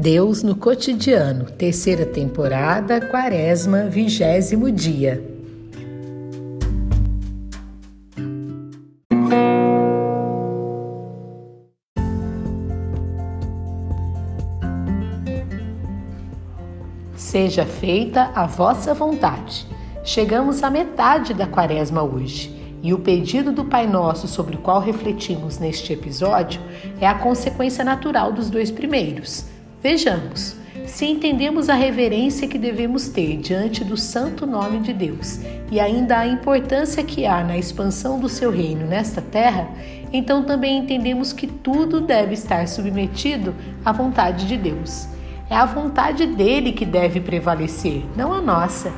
Deus no cotidiano, terceira temporada, quaresma, vigésimo dia. Seja feita a vossa vontade. Chegamos à metade da quaresma hoje. E o pedido do Pai Nosso sobre o qual refletimos neste episódio é a consequência natural dos dois primeiros. Vejamos, se entendemos a reverência que devemos ter diante do santo nome de Deus e ainda a importância que há na expansão do seu reino nesta terra, então também entendemos que tudo deve estar submetido à vontade de Deus. É a vontade dele que deve prevalecer, não a nossa.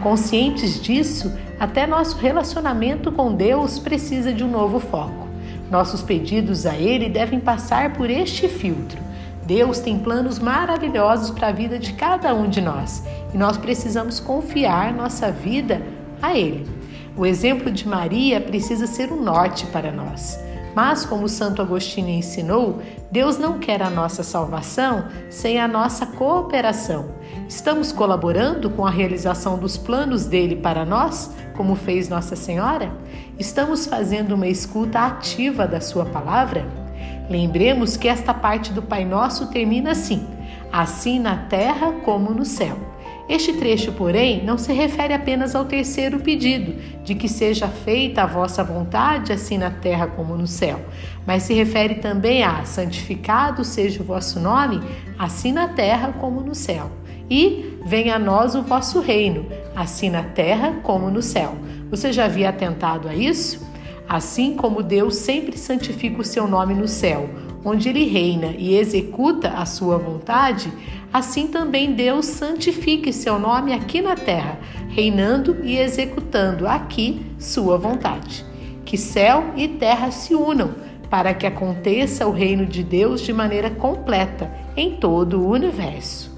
Conscientes disso, até nosso relacionamento com Deus precisa de um novo foco. Nossos pedidos a Ele devem passar por este filtro. Deus tem planos maravilhosos para a vida de cada um de nós e nós precisamos confiar nossa vida a Ele. O exemplo de Maria precisa ser um norte para nós. Mas, como Santo Agostinho ensinou, Deus não quer a nossa salvação sem a nossa cooperação. Estamos colaborando com a realização dos planos dele para nós, como fez Nossa Senhora? Estamos fazendo uma escuta ativa da Sua palavra? Lembremos que esta parte do Pai Nosso termina assim: assim na terra como no céu. Este trecho, porém, não se refere apenas ao terceiro pedido, de que seja feita a vossa vontade, assim na terra como no céu, mas se refere também a santificado seja o vosso nome, assim na terra como no céu. E venha a nós o vosso reino, assim na terra como no céu. Você já havia atentado a isso? Assim como Deus sempre santifica o seu nome no céu, onde ele reina e executa a sua vontade, assim também Deus santifique seu nome aqui na terra, reinando e executando aqui sua vontade. Que céu e terra se unam para que aconteça o reino de Deus de maneira completa em todo o universo.